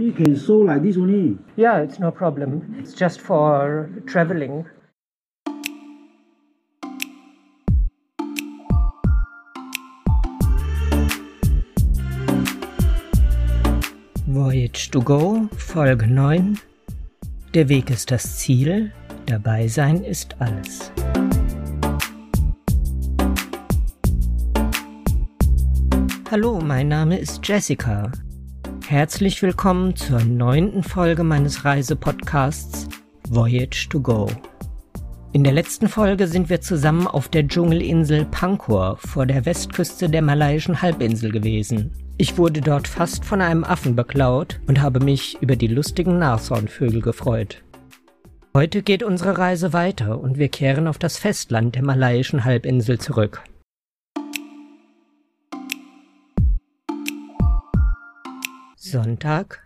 You can sew like this only. Yeah, it's no problem. It's just for traveling. Voyage to Go, Folge 9. Der Weg ist das Ziel, dabei sein ist alles. Hallo, mein Name ist Jessica. Herzlich willkommen zur neunten Folge meines Reisepodcasts Voyage to Go. In der letzten Folge sind wir zusammen auf der Dschungelinsel Pankor vor der Westküste der malaiischen Halbinsel gewesen. Ich wurde dort fast von einem Affen beklaut und habe mich über die lustigen Nashornvögel gefreut. Heute geht unsere Reise weiter und wir kehren auf das Festland der malaiischen Halbinsel zurück. Sonntag,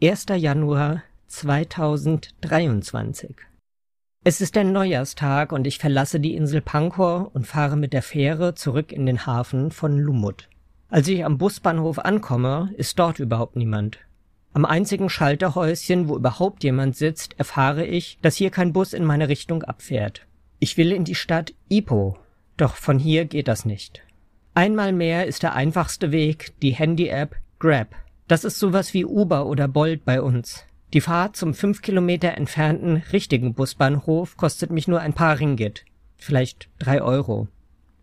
1. Januar 2023. Es ist der Neujahrstag und ich verlasse die Insel Pankor und fahre mit der Fähre zurück in den Hafen von Lumut. Als ich am Busbahnhof ankomme, ist dort überhaupt niemand. Am einzigen Schalterhäuschen, wo überhaupt jemand sitzt, erfahre ich, dass hier kein Bus in meine Richtung abfährt. Ich will in die Stadt Ipoh, doch von hier geht das nicht. Einmal mehr ist der einfachste Weg die Handy-App Grab. Das ist sowas wie Uber oder Bolt bei uns. Die Fahrt zum fünf Kilometer entfernten richtigen Busbahnhof kostet mich nur ein paar Ringgit. Vielleicht drei Euro.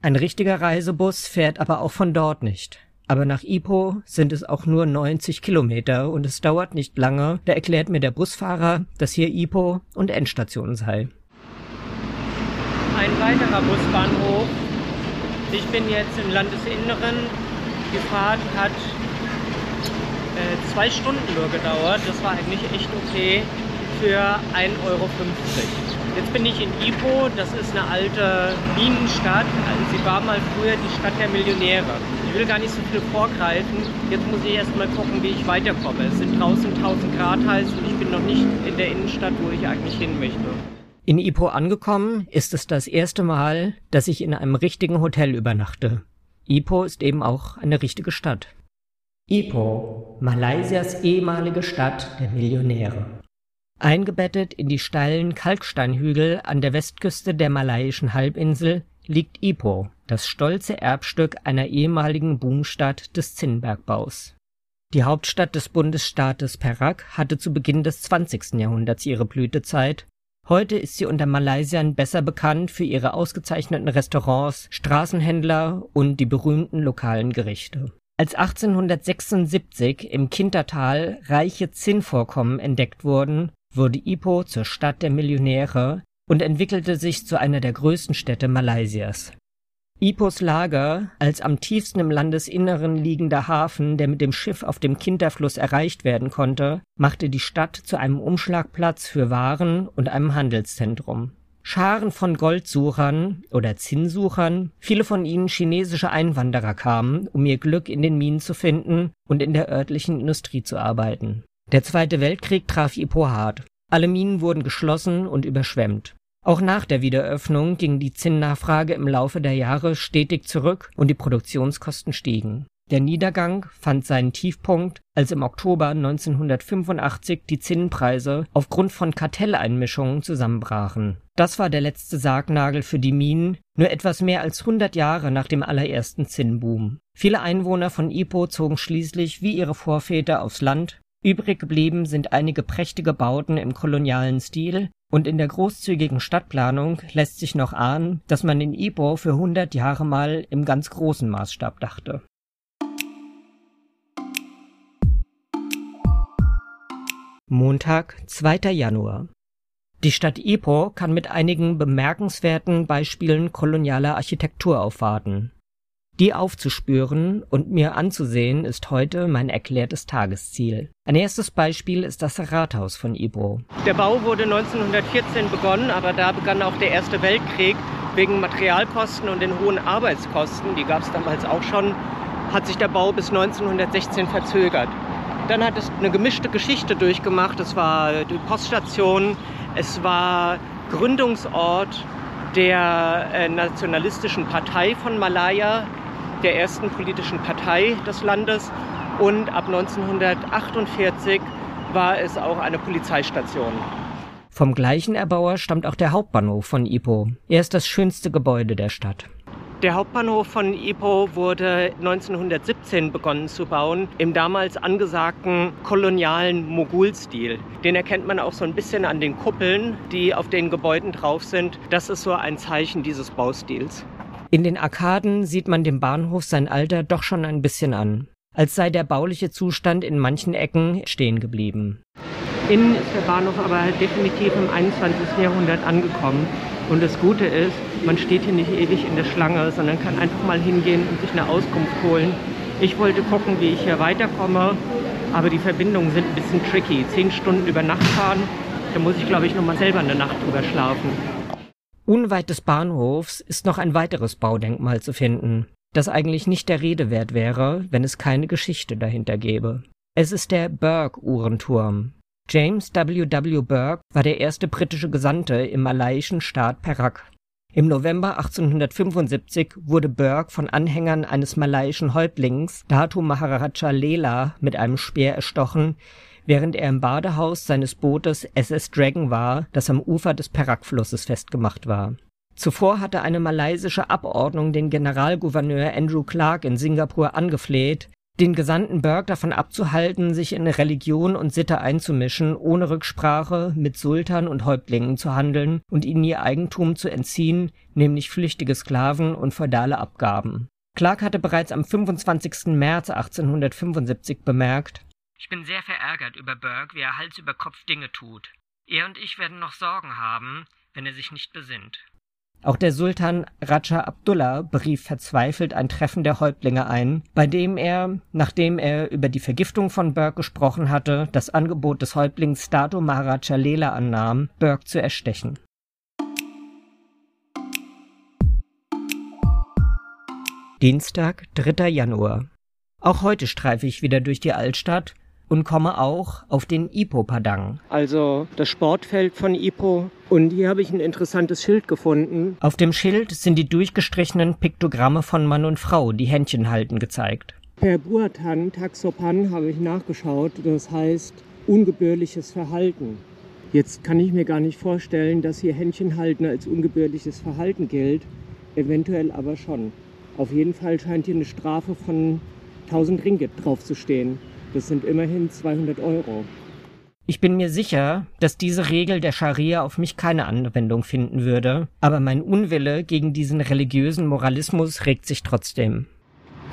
Ein richtiger Reisebus fährt aber auch von dort nicht. Aber nach Ipoh sind es auch nur 90 Kilometer und es dauert nicht lange, da erklärt mir der Busfahrer, dass hier Ipoh und Endstation sei. Ein weiterer Busbahnhof. Ich bin jetzt im Landesinneren. Die Fahrt hat zwei Stunden nur gedauert. Das war eigentlich echt okay für 1,50 Euro. Jetzt bin ich in Ipoh, das ist eine alte Minenstadt. Also sie war mal früher die Stadt der Millionäre. Ich will gar nicht so viel vorgreifen. Jetzt muss ich erst mal gucken, wie ich weiterkomme. Es sind draußen 1000 Grad heiß und ich bin noch nicht in der Innenstadt, wo ich eigentlich hin möchte. In Ipoh angekommen ist es das erste Mal, dass ich in einem richtigen Hotel übernachte. Ipoh ist eben auch eine richtige Stadt. Ipoh, Malaysias ehemalige Stadt der Millionäre. Eingebettet in die steilen Kalksteinhügel an der Westküste der malaiischen Halbinsel liegt Ipoh, das stolze Erbstück einer ehemaligen Boomstadt des Zinnbergbaus. Die Hauptstadt des Bundesstaates Perak hatte zu Beginn des 20. Jahrhunderts ihre Blütezeit. Heute ist sie unter Malaysiern besser bekannt für ihre ausgezeichneten Restaurants, Straßenhändler und die berühmten lokalen Gerichte. Als 1876 im Kintertal reiche Zinnvorkommen entdeckt wurden, wurde Ipoh zur Stadt der Millionäre und entwickelte sich zu einer der größten Städte Malaysias. Ipohs Lager, als am tiefsten im Landesinneren liegender Hafen, der mit dem Schiff auf dem Kinterfluss erreicht werden konnte, machte die Stadt zu einem Umschlagplatz für Waren und einem Handelszentrum Scharen von Goldsuchern oder Zinnsuchern, viele von ihnen chinesische Einwanderer kamen, um ihr Glück in den Minen zu finden und in der örtlichen Industrie zu arbeiten. Der Zweite Weltkrieg traf Ipoh hart. Alle Minen wurden geschlossen und überschwemmt. Auch nach der Wiederöffnung ging die Zinnnachfrage im Laufe der Jahre stetig zurück und die Produktionskosten stiegen. Der Niedergang fand seinen Tiefpunkt, als im Oktober 1985 die Zinnpreise aufgrund von Kartelleinmischungen zusammenbrachen. Das war der letzte Sargnagel für die Minen, nur etwas mehr als 100 Jahre nach dem allerersten Zinnboom. Viele Einwohner von Ipoh zogen schließlich wie ihre Vorväter aufs Land. Übrig geblieben sind einige prächtige Bauten im kolonialen Stil und in der großzügigen Stadtplanung lässt sich noch ahnen, dass man in Ipoh für 100 Jahre mal im ganz großen Maßstab dachte. Montag, 2. Januar. Die Stadt Ipoh kann mit einigen bemerkenswerten Beispielen kolonialer Architektur aufwarten. Die aufzuspüren und mir anzusehen ist heute mein erklärtes Tagesziel. Ein erstes Beispiel ist das Rathaus von Ipoh. Der Bau wurde 1914 begonnen, aber da begann auch der Erste Weltkrieg. Wegen Materialkosten und den hohen Arbeitskosten, die gab es damals auch schon, hat sich der Bau bis 1916 verzögert. Dann hat es eine gemischte Geschichte durchgemacht. Es war die Poststation, es war Gründungsort der äh, nationalistischen Partei von Malaya, der ersten politischen Partei des Landes. Und ab 1948 war es auch eine Polizeistation. Vom gleichen Erbauer stammt auch der Hauptbahnhof von Ipoh. Er ist das schönste Gebäude der Stadt. Der Hauptbahnhof von Ipoh wurde 1917 begonnen zu bauen, im damals angesagten kolonialen Mogulstil. Den erkennt man auch so ein bisschen an den Kuppeln, die auf den Gebäuden drauf sind. Das ist so ein Zeichen dieses Baustils. In den Arkaden sieht man dem Bahnhof sein Alter doch schon ein bisschen an, als sei der bauliche Zustand in manchen Ecken stehen geblieben. Innen ist der Bahnhof aber definitiv im 21. Jahrhundert angekommen. Und das Gute ist, man steht hier nicht ewig in der Schlange, sondern kann einfach mal hingehen und sich eine Auskunft holen. Ich wollte gucken, wie ich hier weiterkomme, aber die Verbindungen sind ein bisschen tricky. Zehn Stunden über Nacht fahren, da muss ich, glaube ich, nochmal selber eine Nacht drüber schlafen. Unweit des Bahnhofs ist noch ein weiteres Baudenkmal zu finden, das eigentlich nicht der Rede wert wäre, wenn es keine Geschichte dahinter gäbe. Es ist der Burke-Uhrenturm. James W. W. Burke war der erste britische Gesandte im malaiischen Staat Perak. Im November 1875 wurde Burke von Anhängern eines malaiischen Häuptlings, Datu Maharaja Lela, mit einem Speer erstochen, während er im Badehaus seines Bootes SS Dragon war, das am Ufer des Perak-Flusses festgemacht war. Zuvor hatte eine malaysische Abordnung den Generalgouverneur Andrew Clark in Singapur angefleht, den Gesandten Burke davon abzuhalten, sich in Religion und Sitte einzumischen, ohne Rücksprache mit Sultan und Häuptlingen zu handeln und ihnen ihr Eigentum zu entziehen, nämlich flüchtige Sklaven und feudale Abgaben. Clark hatte bereits am 25. März 1875 bemerkt, ich bin sehr verärgert über Burke, wie er Hals über Kopf Dinge tut. Er und ich werden noch Sorgen haben, wenn er sich nicht besinnt. Auch der Sultan Raja Abdullah berief verzweifelt ein Treffen der Häuptlinge ein, bei dem er, nachdem er über die Vergiftung von Burke gesprochen hatte, das Angebot des Häuptlings Dato Maharaja Lela annahm, Burke zu erstechen. Dienstag, 3. Januar. Auch heute streife ich wieder durch die Altstadt und komme auch auf den Ipoh-Padang. Also das Sportfeld von Ipoh. Und hier habe ich ein interessantes Schild gefunden. Auf dem Schild sind die durchgestrichenen Piktogramme von Mann und Frau, die Händchen halten, gezeigt. Per Buatan Taxopan habe ich nachgeschaut. Das heißt ungebührliches Verhalten. Jetzt kann ich mir gar nicht vorstellen, dass hier Händchen halten als ungebührliches Verhalten gilt. Eventuell aber schon. Auf jeden Fall scheint hier eine Strafe von 1000 Ringgit draufzustehen. Das sind immerhin 200 Euro. Ich bin mir sicher, dass diese Regel der Scharia auf mich keine Anwendung finden würde, aber mein Unwille gegen diesen religiösen Moralismus regt sich trotzdem.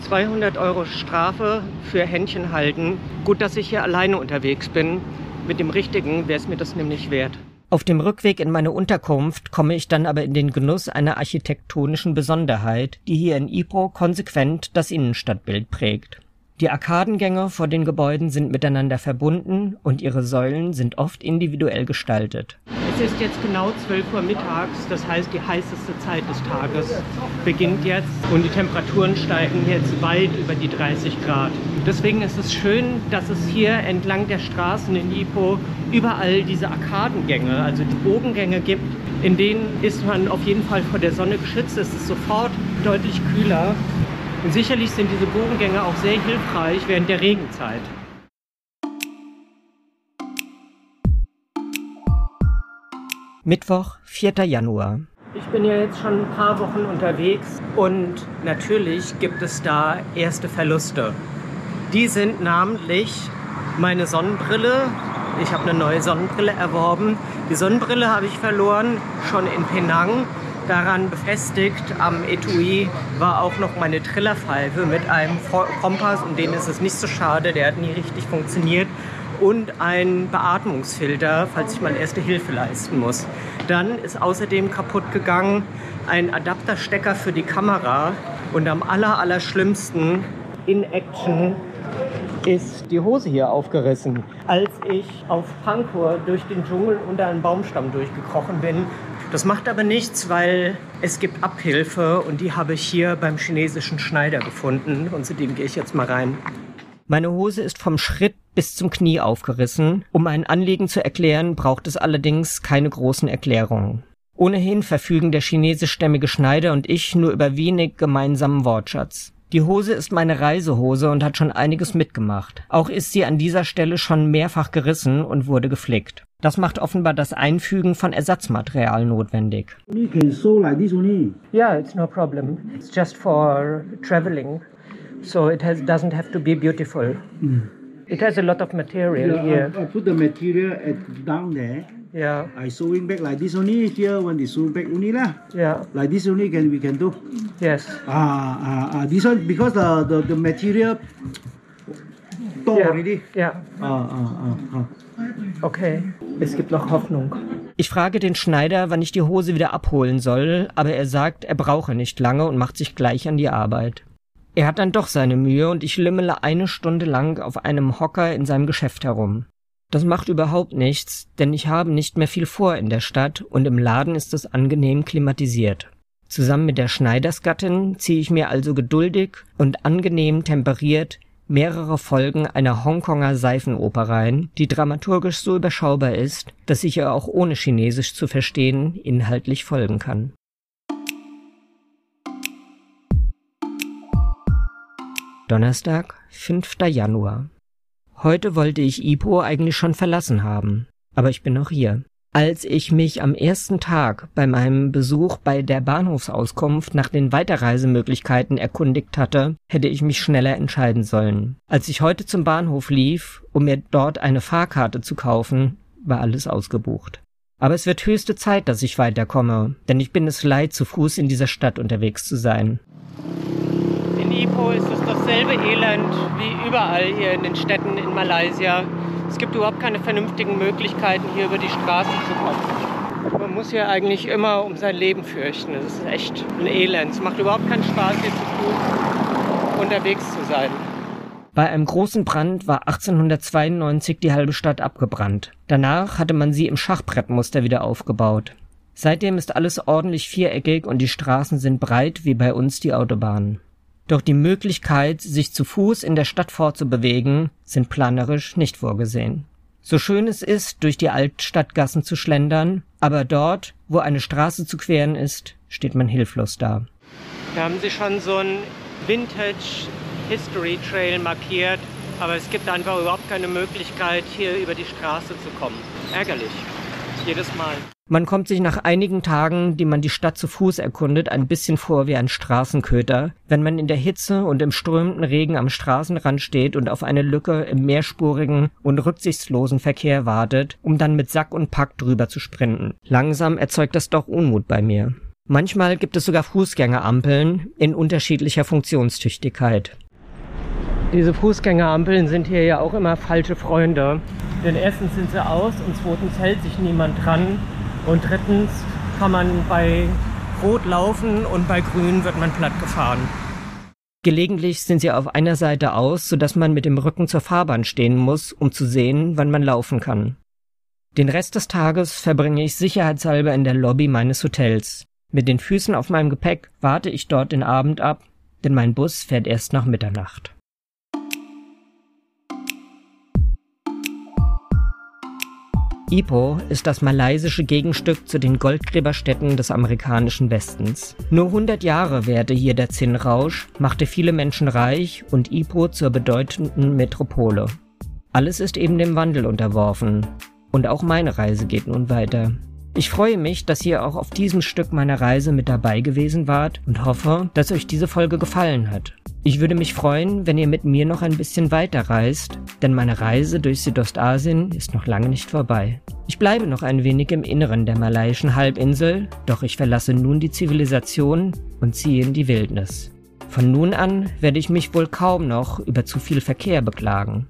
200 Euro Strafe für Händchen halten. Gut, dass ich hier alleine unterwegs bin. Mit dem Richtigen wäre es mir das nämlich wert. Auf dem Rückweg in meine Unterkunft komme ich dann aber in den Genuss einer architektonischen Besonderheit, die hier in Ipoh konsequent das Innenstadtbild prägt. Die Arkadengänge vor den Gebäuden sind miteinander verbunden und ihre Säulen sind oft individuell gestaltet. Es ist jetzt genau 12 Uhr mittags, das heißt die heißeste Zeit des Tages beginnt jetzt und die Temperaturen steigen jetzt weit über die 30 Grad. Deswegen ist es schön, dass es hier entlang der Straßen in Ipoh überall diese Arkadengänge, also die Bogengänge gibt. In denen ist man auf jeden Fall vor der Sonne geschützt. Es ist sofort deutlich kühler und sicherlich sind diese Bogengänge auch sehr hilfreich während der Regenzeit. Mittwoch, 4. Januar. Ich bin ja jetzt schon ein paar Wochen unterwegs und natürlich gibt es da erste Verluste. Die sind namentlich meine Sonnenbrille. Ich habe eine neue Sonnenbrille erworben. Die Sonnenbrille habe ich verloren, schon in Penang daran befestigt am Etui war auch noch meine Trillerpfeife mit einem Kompass, und den ist es nicht so schade, der hat nie richtig funktioniert und ein Beatmungsfilter, falls ich mal erste Hilfe leisten muss. Dann ist außerdem kaputt gegangen ein Adapterstecker für die Kamera und am aller, aller schlimmsten in Action ist die Hose hier aufgerissen. Als ich auf Pankow durch den Dschungel unter einen Baumstamm durchgekrochen bin, das macht aber nichts, weil es gibt Abhilfe und die habe ich hier beim chinesischen Schneider gefunden und zu dem gehe ich jetzt mal rein. Meine Hose ist vom Schritt bis zum Knie aufgerissen. Um ein Anliegen zu erklären, braucht es allerdings keine großen Erklärungen. Ohnehin verfügen der chinesischstämmige Schneider und ich nur über wenig gemeinsamen Wortschatz. Die Hose ist meine Reisehose und hat schon einiges mitgemacht. Auch ist sie an dieser Stelle schon mehrfach gerissen und wurde geflickt. Das macht offenbar das Einfügen von Ersatzmaterial notwendig. Yeah, it's no problem. It's just for traveling. So it has, doesn't have to be beautiful. It has a lot of material Yeah, here. I, I put the material at, down there. Yeah, I sewing back like this only. Here when they sew back only lah. yeah, Like this only can we can do. yes. Ah ah ah. This one because the the, the material Yeah, already. yeah. Ah ah ah ah. Okay, es gibt noch Hoffnung. Ich frage den Schneider, wann ich die Hose wieder abholen soll, aber er sagt, er brauche nicht lange und macht sich gleich an die Arbeit. Er hat dann doch seine Mühe und ich lümmele eine Stunde lang auf einem Hocker in seinem Geschäft herum. Das macht überhaupt nichts, denn ich habe nicht mehr viel vor in der Stadt und im Laden ist es angenehm klimatisiert. Zusammen mit der Schneidersgattin ziehe ich mir also geduldig und angenehm temperiert mehrere Folgen einer Hongkonger Seifenoper rein, die dramaturgisch so überschaubar ist, dass ich ihr auch ohne Chinesisch zu verstehen inhaltlich folgen kann. Donnerstag, 5. Januar. Heute wollte ich Ipo eigentlich schon verlassen haben, aber ich bin noch hier. Als ich mich am ersten Tag bei meinem Besuch bei der Bahnhofsauskunft nach den Weiterreisemöglichkeiten erkundigt hatte, hätte ich mich schneller entscheiden sollen. Als ich heute zum Bahnhof lief, um mir dort eine Fahrkarte zu kaufen, war alles ausgebucht. Aber es wird höchste Zeit, dass ich weiterkomme, denn ich bin es leid, zu Fuß in dieser Stadt unterwegs zu sein. In Ipoh ist es dasselbe Elend wie überall hier in den Städten in Malaysia. Es gibt überhaupt keine vernünftigen Möglichkeiten, hier über die Straßen zu kommen. Man muss hier eigentlich immer um sein Leben fürchten. Das ist echt ein Elend. Es macht überhaupt keinen Spaß, hier zu Fuß unterwegs zu sein. Bei einem großen Brand war 1892 die halbe Stadt abgebrannt. Danach hatte man sie im Schachbrettmuster wieder aufgebaut. Seitdem ist alles ordentlich viereckig und die Straßen sind breit wie bei uns die Autobahnen. Doch die Möglichkeit, sich zu Fuß in der Stadt fortzubewegen, sind planerisch nicht vorgesehen. So schön es ist, durch die Altstadtgassen zu schlendern, aber dort, wo eine Straße zu queren ist, steht man hilflos da. Da haben sie schon so einen Vintage History Trail markiert, aber es gibt einfach überhaupt keine Möglichkeit, hier über die Straße zu kommen. Ärgerlich. Jedes Mal. Man kommt sich nach einigen Tagen, die man die Stadt zu Fuß erkundet, ein bisschen vor wie ein Straßenköter, wenn man in der Hitze und im strömenden Regen am Straßenrand steht und auf eine Lücke im mehrspurigen und rücksichtslosen Verkehr wartet, um dann mit Sack und Pack drüber zu sprinten. Langsam erzeugt das doch Unmut bei mir. Manchmal gibt es sogar Fußgängerampeln in unterschiedlicher Funktionstüchtigkeit. Diese Fußgängerampeln sind hier ja auch immer falsche Freunde. Denn erstens sind sie aus und zweitens hält sich niemand dran. Und drittens kann man bei Rot laufen und bei Grün wird man platt gefahren. Gelegentlich sind sie auf einer Seite aus, sodass man mit dem Rücken zur Fahrbahn stehen muss, um zu sehen, wann man laufen kann. Den Rest des Tages verbringe ich sicherheitshalber in der Lobby meines Hotels. Mit den Füßen auf meinem Gepäck warte ich dort den Abend ab, denn mein Bus fährt erst nach Mitternacht. Ipoh ist das malaysische Gegenstück zu den Goldgräberstädten des amerikanischen Westens. Nur 100 Jahre währte hier der Zinnrausch, machte viele Menschen reich und Ipoh zur bedeutenden Metropole. Alles ist eben dem Wandel unterworfen. Und auch meine Reise geht nun weiter. Ich freue mich, dass ihr auch auf diesem Stück meiner Reise mit dabei gewesen wart und hoffe, dass euch diese Folge gefallen hat. Ich würde mich freuen, wenn ihr mit mir noch ein bisschen weiter reist, denn meine Reise durch Südostasien ist noch lange nicht vorbei. Ich bleibe noch ein wenig im Inneren der malaiischen Halbinsel, doch ich verlasse nun die Zivilisation und ziehe in die Wildnis. Von nun an werde ich mich wohl kaum noch über zu viel Verkehr beklagen.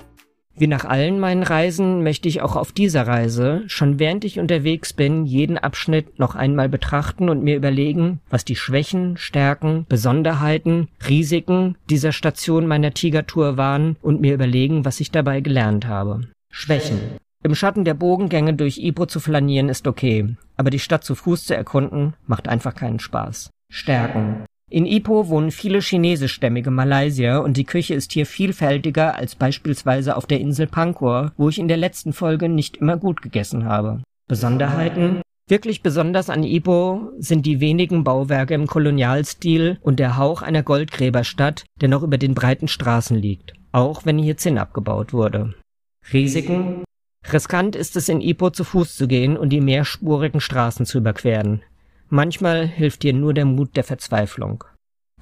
Wie nach allen meinen Reisen möchte ich auch auf dieser Reise, schon während ich unterwegs bin, jeden Abschnitt noch einmal betrachten und mir überlegen, was die Schwächen, Stärken, Besonderheiten, Risiken dieser Station meiner Tigertour waren und mir überlegen, was ich dabei gelernt habe. Schwächen. Im Schatten der Bogengänge durch Ipoh zu flanieren ist okay, aber die Stadt zu Fuß zu erkunden macht einfach keinen Spaß. Stärken. In Ipoh wohnen viele chinesischstämmige Malaysier und die Küche ist hier vielfältiger als beispielsweise auf der Insel Pankor, wo ich in der letzten Folge nicht immer gut gegessen habe. Besonderheiten? Wirklich besonders an Ipo sind die wenigen Bauwerke im Kolonialstil und der Hauch einer Goldgräberstadt, der noch über den breiten Straßen liegt, auch wenn hier Zinn abgebaut wurde. Risiken? Riskant ist es in Ipo zu Fuß zu gehen und die mehrspurigen Straßen zu überqueren. Manchmal hilft dir nur der Mut der Verzweiflung.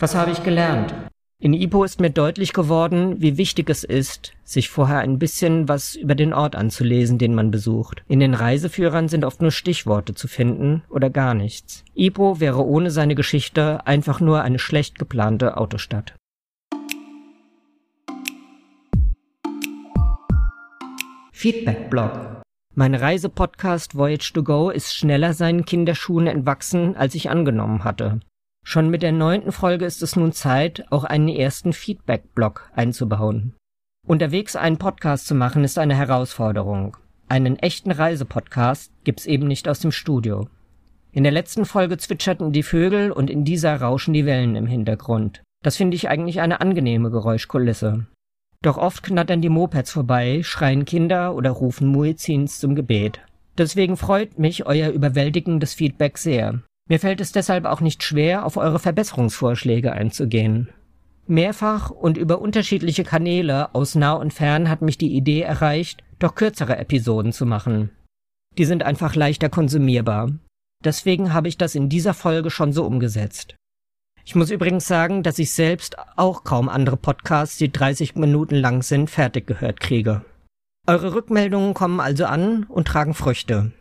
Was habe ich gelernt? In Ipo ist mir deutlich geworden, wie wichtig es ist, sich vorher ein bisschen was über den Ort anzulesen, den man besucht. In den Reiseführern sind oft nur Stichworte zu finden oder gar nichts. Ipo wäre ohne seine Geschichte einfach nur eine schlecht geplante Autostadt. Feedback-Blog mein Reisepodcast Voyage to Go ist schneller seinen Kinderschuhen entwachsen, als ich angenommen hatte. Schon mit der neunten Folge ist es nun Zeit, auch einen ersten Feedback-Blog einzubauen. Unterwegs einen Podcast zu machen ist eine Herausforderung. Einen echten Reisepodcast gibt's eben nicht aus dem Studio. In der letzten Folge zwitscherten die Vögel und in dieser rauschen die Wellen im Hintergrund. Das finde ich eigentlich eine angenehme Geräuschkulisse. Doch oft knattern die Mopeds vorbei, schreien Kinder oder rufen Muezzins zum Gebet. Deswegen freut mich euer überwältigendes Feedback sehr. Mir fällt es deshalb auch nicht schwer, auf eure Verbesserungsvorschläge einzugehen. Mehrfach und über unterschiedliche Kanäle aus nah und fern hat mich die Idee erreicht, doch kürzere Episoden zu machen. Die sind einfach leichter konsumierbar. Deswegen habe ich das in dieser Folge schon so umgesetzt. Ich muss übrigens sagen, dass ich selbst auch kaum andere Podcasts, die 30 Minuten lang sind, fertig gehört kriege. Eure Rückmeldungen kommen also an und tragen Früchte.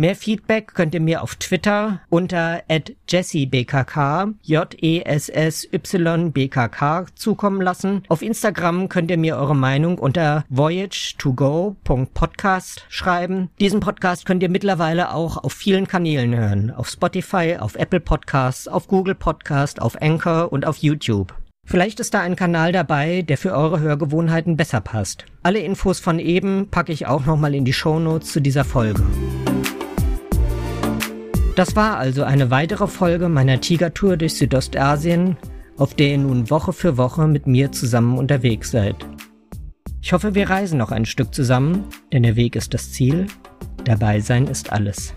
Mehr Feedback könnt ihr mir auf Twitter unter jessybkk, J-E-S-S-Y-B-K-K zukommen lassen. Auf Instagram könnt ihr mir eure Meinung unter voyage2go.podcast schreiben. Diesen Podcast könnt ihr mittlerweile auch auf vielen Kanälen hören. Auf Spotify, auf Apple Podcasts, auf Google Podcast, auf Anchor und auf YouTube. Vielleicht ist da ein Kanal dabei, der für eure Hörgewohnheiten besser passt. Alle Infos von eben packe ich auch nochmal in die Shownotes zu dieser Folge. Das war also eine weitere Folge meiner Tigertour durch Südostasien, auf der ihr nun Woche für Woche mit mir zusammen unterwegs seid. Ich hoffe, wir reisen noch ein Stück zusammen, denn der Weg ist das Ziel, dabei sein ist alles.